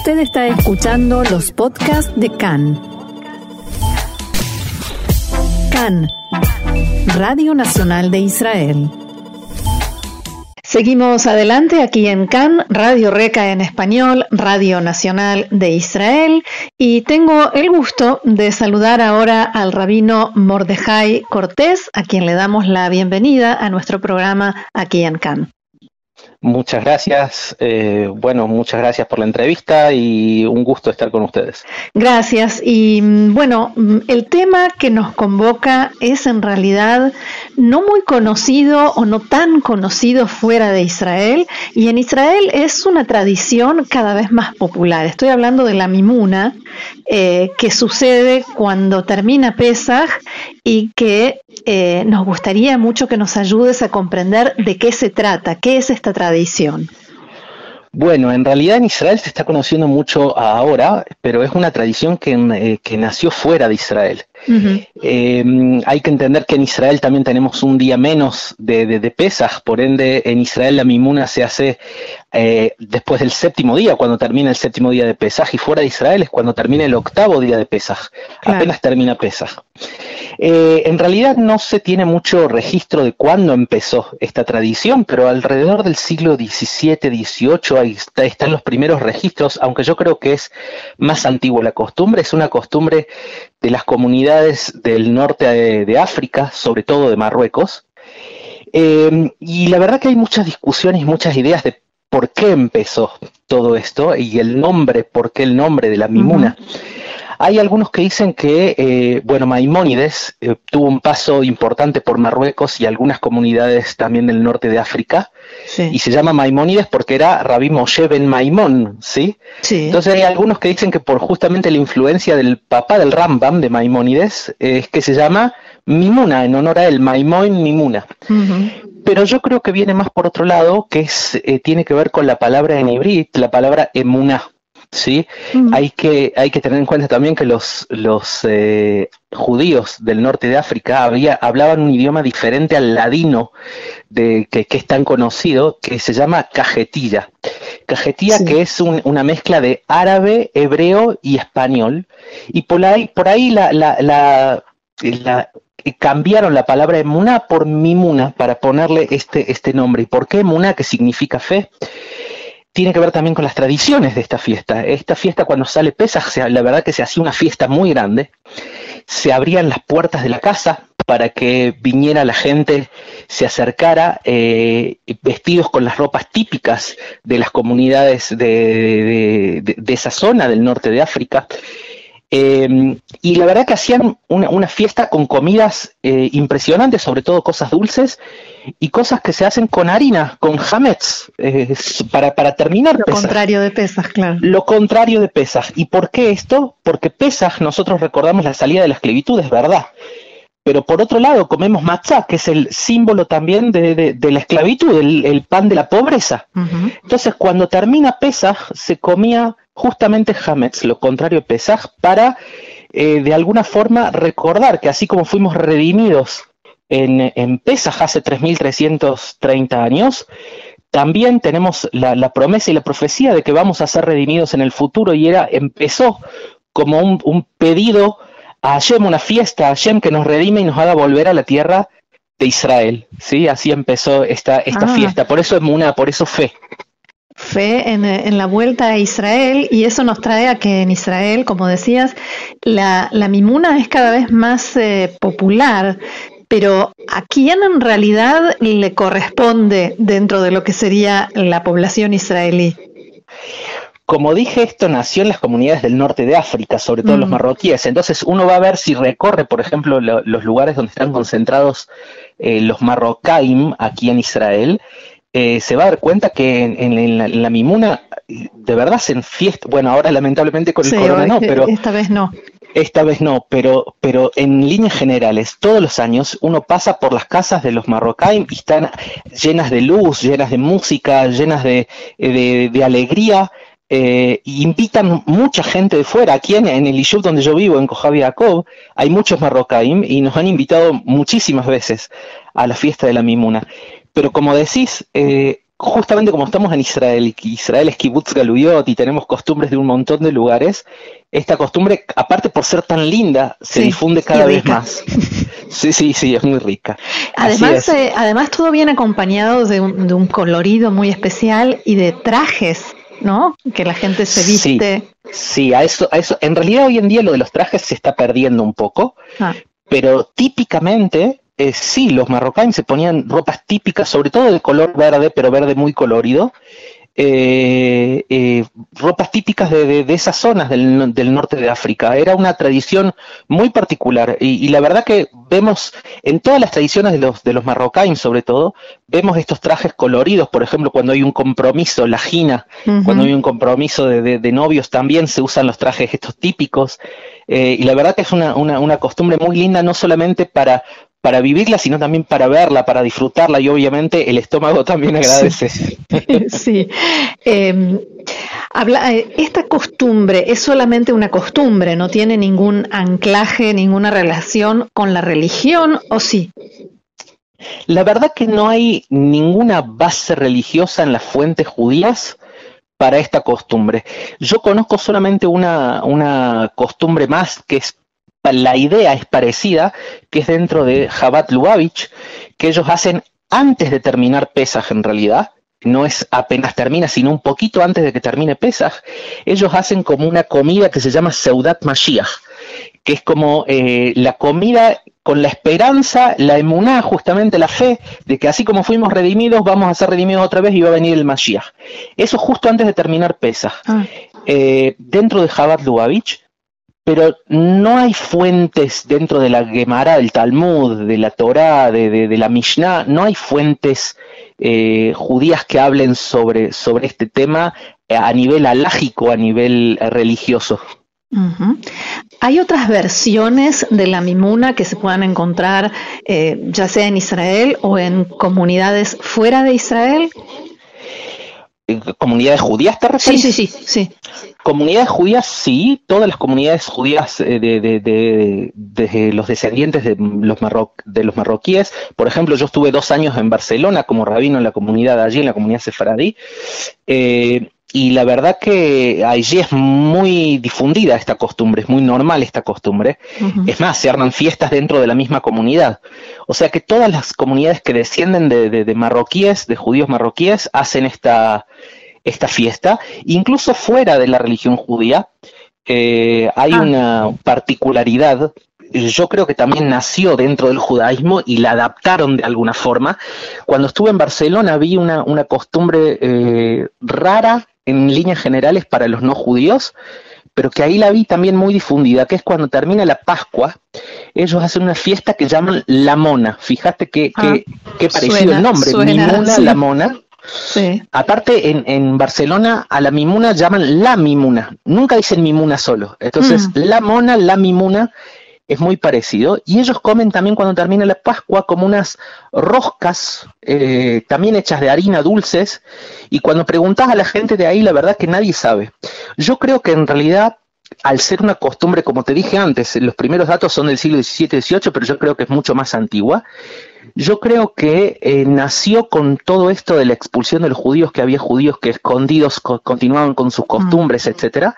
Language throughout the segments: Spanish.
Usted está escuchando los podcasts de CAN. CAN, Radio Nacional de Israel. Seguimos adelante aquí en CAN, Radio Reca en español, Radio Nacional de Israel, y tengo el gusto de saludar ahora al rabino Mordejai Cortés, a quien le damos la bienvenida a nuestro programa aquí en CAN. Muchas gracias. Eh, bueno, muchas gracias por la entrevista y un gusto estar con ustedes. Gracias. Y mm, bueno, mm, el tema que nos convoca es en realidad no muy conocido o no tan conocido fuera de Israel. Y en Israel es una tradición cada vez más popular. Estoy hablando de la mimuna, eh, que sucede cuando termina Pesach y que eh, nos gustaría mucho que nos ayudes a comprender de qué se trata, qué es esta tradición. Bueno, en realidad en Israel se está conociendo mucho ahora, pero es una tradición que, eh, que nació fuera de Israel. Eh, hay que entender que en Israel también tenemos un día menos de, de, Pesaj, por ende en Israel la mimuna se hace eh, después del séptimo día, cuando termina el séptimo día de Pesaj, y fuera de Israel es cuando termina el octavo día de Pesaj, apenas termina Pesaj. Eh, en realidad no se tiene mucho registro de cuándo empezó esta tradición, pero alrededor del siglo XVII, XVIII ahí están los primeros registros, aunque yo creo que es más antiguo la costumbre, es una costumbre de las comunidades del norte de, África, sobre todo de Marruecos. Eh, y la verdad que hay muchas discusiones, muchas ideas de por qué empezó todo esto y el nombre, por qué el nombre de la Mimuna. Hay algunos que dicen que, eh, bueno, Maimónides eh, tuvo un paso importante por Marruecos y algunas comunidades también del norte de África, y se llama Maimónides porque era Rabí Moshe ben Maimón, ¿sí? Entonces hay algunos que dicen que por justamente la influencia del papá del Rambam de Maimónides es que se llama Mimuna, en honor a él, Maimón Mimuna. Pero yo creo que viene más por otro lado, que es, eh, tiene que ver con la palabra en hibrit, la palabra emuná. ¿Sí? Hay, que, hay que tener en cuenta también que los, los eh, judíos del norte de África había, hablaban un idioma diferente al ladino de, que, es tan conocido, que se llama cajetilla. Cajetilla que es una mezcla de árabe, hebreo y español. Y por ahí, por ahí la, la, la, cambiaron la palabra emuna por mimuna para ponerle este, este nombre. ¿Y por qué emuna, que significa fe? Tiene que ver también con las tradiciones de esta fiesta. Esta fiesta cuando sale Pesaj, la verdad que se hacía una fiesta muy grande, se abrían las puertas de la casa para que viniera la gente, se acercara eh, vestidos con las ropas típicas de las comunidades de, esa zona del norte de África. Eh, y la verdad que hacían una, fiesta con comidas eh, impresionantes, sobre todo cosas dulces, y cosas que se hacen con harina, con hametz, eh, para, para terminar. Lo contrario de Pesaj, claro. Lo contrario de Pesaj. ¿Y por qué esto? Porque Pesaj nosotros recordamos la salida de la esclavitud, es verdad. Pero por otro lado comemos matzah, que es el símbolo también de, la esclavitud, el, pan de la pobreza. Entonces cuando termina Pesaj se comía justamente hametz, lo contrario de Pesaj, para eh, de alguna forma recordar que así como fuimos redimidos en, en Pesaj hace 3.330 años, también tenemos la, promesa y la profecía de que vamos a ser redimidos en el futuro y era, empezó como un, pedido a Hashem, una fiesta a Hashem que nos redime y nos haga volver a la tierra de Israel. ¿sí? Así empezó esta, esta ah. fiesta, por eso es Muna, por eso fe fe en, la vuelta a Israel y eso nos trae a que en Israel, como decías, la, la mimuna es cada vez más eh, popular. Pero ¿a quién en realidad le corresponde dentro de lo que sería la población israelí? Como dije, esto nació en las comunidades del norte de África, sobre todo los mm. marroquíes. Entonces uno va a ver si recorre, por ejemplo, los lugares donde están concentrados eh, los marrocaim aquí en Israel, eh, se va a dar cuenta que en, la, Mimuna de verdad se enfiesta, bueno, ahora lamentablemente con el corona no, pero esta vez no. Esta vez no, pero, pero en líneas generales, todos los años uno pasa por las casas de los marrocaim y están llenas de luz, llenas de música, llenas de, de, alegría, eh, invitan mucha gente de fuera. Aquí en, el Ishub donde yo vivo, en Kojavi hay muchos marrocaim y nos han invitado muchísimas veces a la fiesta de la Mimuna. Pero como decís, eh, justamente como estamos en Israel, Israel es kibbutz galuyot y tenemos costumbres de un montón de lugares, esta costumbre, aparte por ser tan linda, se difunde cada vez más. Sí, sí, sí, es muy rica. Además, eh, además todo viene acompañado de un, de un, colorido muy especial y de trajes, ¿no? Que la gente se viste. Sí, a eso, a eso. En realidad hoy en día lo de los trajes se está perdiendo un poco, ah. pero típicamente eh, sí, los marroquíes se ponían ropas típicas, sobre todo de color verde, pero verde muy colorido, eh, eh, ropas típicas de, esas zonas del, norte de África. Era una tradición muy particular y, la verdad que vemos en todas las tradiciones de los, de los marroquíes, sobre todo, vemos estos trajes coloridos, por ejemplo, cuando hay un compromiso, la gina, cuando hay un compromiso de, novios, también se usan los trajes estos típicos. y la verdad que es una, una costumbre muy linda, no solamente para, para vivirla, sino también para verla, para disfrutarla y obviamente el estómago también agradece. Sí. Em, habla, eh, esta costumbre es solamente una costumbre, no tiene ningún anclaje, ninguna relación con la religión, ¿o sí? La verdad que no hay ninguna base religiosa en las fuentes judías para esta costumbre. Yo conozco solamente una, una costumbre más que es la idea es parecida, que es dentro de Jabat Lubavitch, que ellos hacen antes de terminar Pesaj en realidad, no es apenas termina, sino un poquito antes de que termine Pesaj, ellos hacen como una comida que se llama Seudat Mashiach, que es como eh, la comida con la esperanza, la emuná, justamente la fe, de que así como fuimos redimidos, vamos a ser redimidos otra vez y va a venir el Mashiach. Eso justo antes de terminar Pesaj. Ah. Eh, dentro de Jabat Lubavitch, pero no hay fuentes dentro de la Gemara, del Talmud, de la Torá, de, la Mishnah, no hay fuentes eh, judías que hablen sobre, sobre este tema eh, a nivel alágico, a nivel eh, religioso. ¿Hay otras versiones de la mimuna que se puedan encontrar ya sea en Israel o en comunidades fuera de Israel? ¿Comunidades judías te refieres? Sí, sí, sí, sí. Comunidades judías, sí, todas las comunidades judías eh, de, de, los descendientes de los, de los marroquíes. Por ejemplo, yo estuve dos años en Barcelona como rabino en la comunidad allí, en la comunidad sefaradí. Eh, y la verdad que allí es muy difundida esta costumbre, es muy normal esta costumbre. Es más, se arman fiestas dentro de la misma comunidad. O sea que todas las comunidades que descienden de, marroquíes, de judíos marroquíes, hacen esta, esta fiesta. Incluso fuera de la religión judía, eh, hay ah. una particularidad yo creo que también nació dentro del judaísmo y la adaptaron de alguna forma. Cuando estuve en Barcelona vi una, una costumbre eh, rara en líneas generales para los no judíos, pero que ahí la vi también muy difundida, que es cuando termina la Pascua, ellos hacen una fiesta que llaman La Mona. Fíjate que, ah, parecido el nombre, Mimuna, La Mona. Aparte, en, en, Barcelona a la Mimuna llaman La Mimuna, nunca dicen Mimuna solo. Entonces, mm. La Mona, La Mimuna es muy parecido. Y ellos comen también cuando termina la Pascua como unas roscas, eh, también hechas de harina dulces. Y cuando preguntas a la gente de ahí, la verdad que nadie sabe. Yo creo que en realidad, al ser una costumbre, como te dije antes, los primeros datos son del siglo XVII, XVIII, pero yo creo que es mucho más antigua. Yo creo que eh, nació con todo esto de la expulsión de los judíos, que había judíos que escondidos continuaban con sus costumbres, mm. etcétera,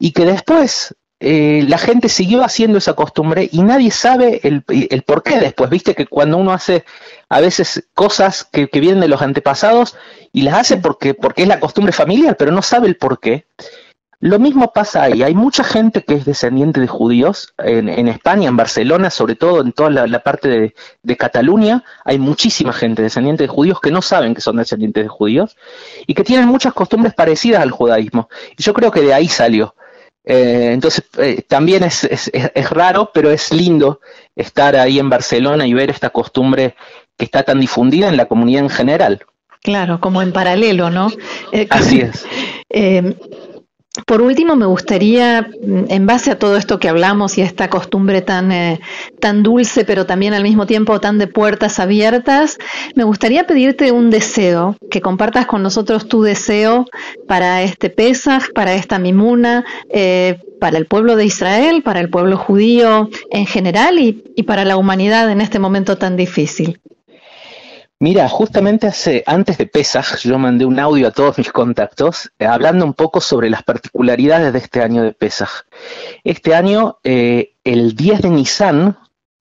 y que después eh, la gente siguió haciendo esa costumbre y nadie sabe el, el, por qué después. Viste que cuando uno hace a veces cosas que, vienen de los antepasados y las hace porque, porque es la costumbre familiar, pero no sabe el por qué. Lo mismo pasa ahí. Hay mucha gente que es descendiente de judíos en, España, en Barcelona, sobre todo en toda la, parte de, de, Cataluña. Hay muchísima gente descendiente de judíos que no saben que son descendientes de judíos y que tienen muchas costumbres parecidas al judaísmo. Y yo creo que de ahí salió. Eh, entonces, eh, también es, es, es, raro, pero es lindo estar ahí en Barcelona y ver esta costumbre que está tan difundida en la comunidad en general. Claro, como en paralelo, ¿no? Eh, Así es. Por último, me gustaría, mm, en base a todo esto que hablamos y a esta costumbre tan, eh, tan dulce, pero también al mismo tiempo tan de puertas abiertas, me gustaría pedirte un deseo, que compartas con nosotros tu deseo para este Pesaj, para esta Mimuna, eh, para el pueblo de Israel, para el pueblo judío en general y, y para la humanidad en este momento tan difícil. Mira, justamente hace, antes de Pesaj, yo mandé un audio a todos mis contactos eh, hablando un poco sobre las particularidades de este año de Pesaj. Este año, eh, el 10 de Nisan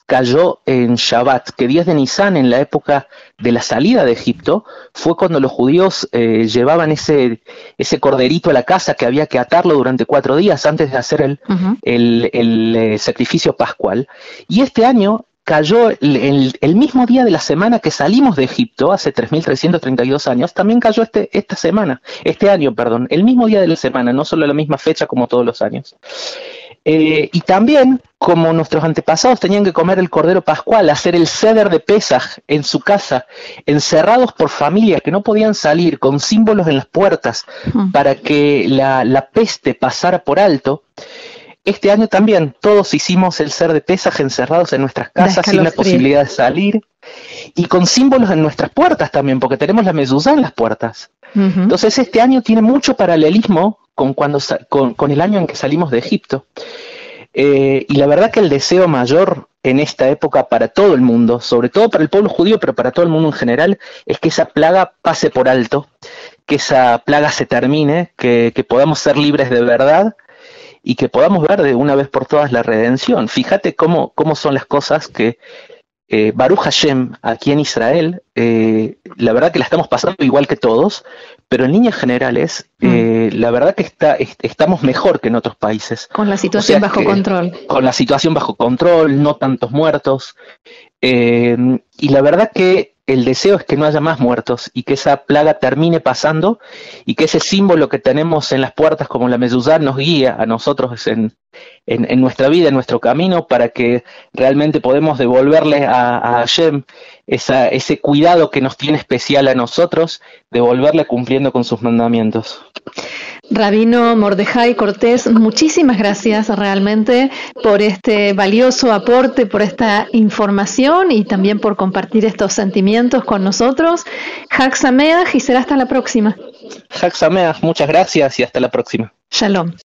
cayó en Shabbat, que 10 de Nisan, en la época de la salida de Egipto, fue cuando los judíos eh, llevaban ese, ese corderito a la casa que había que atarlo durante cuatro días antes de hacer el, el, el sacrificio pascual. Y este año cayó el, mismo día de la semana que salimos de Egipto, hace 3.332 años, también cayó este, esta semana, este año, perdón, el mismo día de la semana, no solo la misma fecha como todos los años. Eh, y también, como nuestros antepasados tenían que comer el cordero pascual, hacer el ceder de Pesaj en su casa, encerrados por familia que no podían salir, con símbolos en las puertas, para que la, la peste pasara por alto, este año también todos hicimos el ser de pesaje encerrados en nuestras casas sin la posibilidad de salir y con símbolos en nuestras puertas también, porque tenemos la mezuzá en las puertas. Entonces este año tiene mucho paralelismo con, cuando, con, el año en que salimos de Egipto. Eh, y la verdad que el deseo mayor en esta época para todo el mundo, sobre todo para el pueblo judío, pero para todo el mundo en general, es que esa plaga pase por alto, que esa plaga se termine, que, que podamos ser libres de verdad y que podamos ver de una vez por todas la redención. Fíjate cómo, cómo son las cosas que eh, Baruch Hashem aquí en Israel, eh, la verdad que la estamos pasando igual que todos, pero en líneas generales, mm. eh, la verdad que está, estamos mejor que en otros países. Con la situación bajo control. Con la situación bajo control, no tantos muertos. y la verdad que el deseo es que no haya más muertos y que esa plaga termine pasando y que ese símbolo que tenemos en las puertas como la mezuzá nos guíe a nosotros en, en, nuestra vida, en nuestro camino, para que realmente podemos devolverle a, a Hashem esa, ese cuidado que nos tiene especial a nosotros, devolverle cumpliendo con sus mandamientos. Rabino Mordejai Cortés, muchísimas gracias realmente por este valioso aporte, por esta información y también por compartir estos sentimientos con nosotros. Hak y será hasta la próxima. Hak muchas gracias y hasta la próxima. Shalom.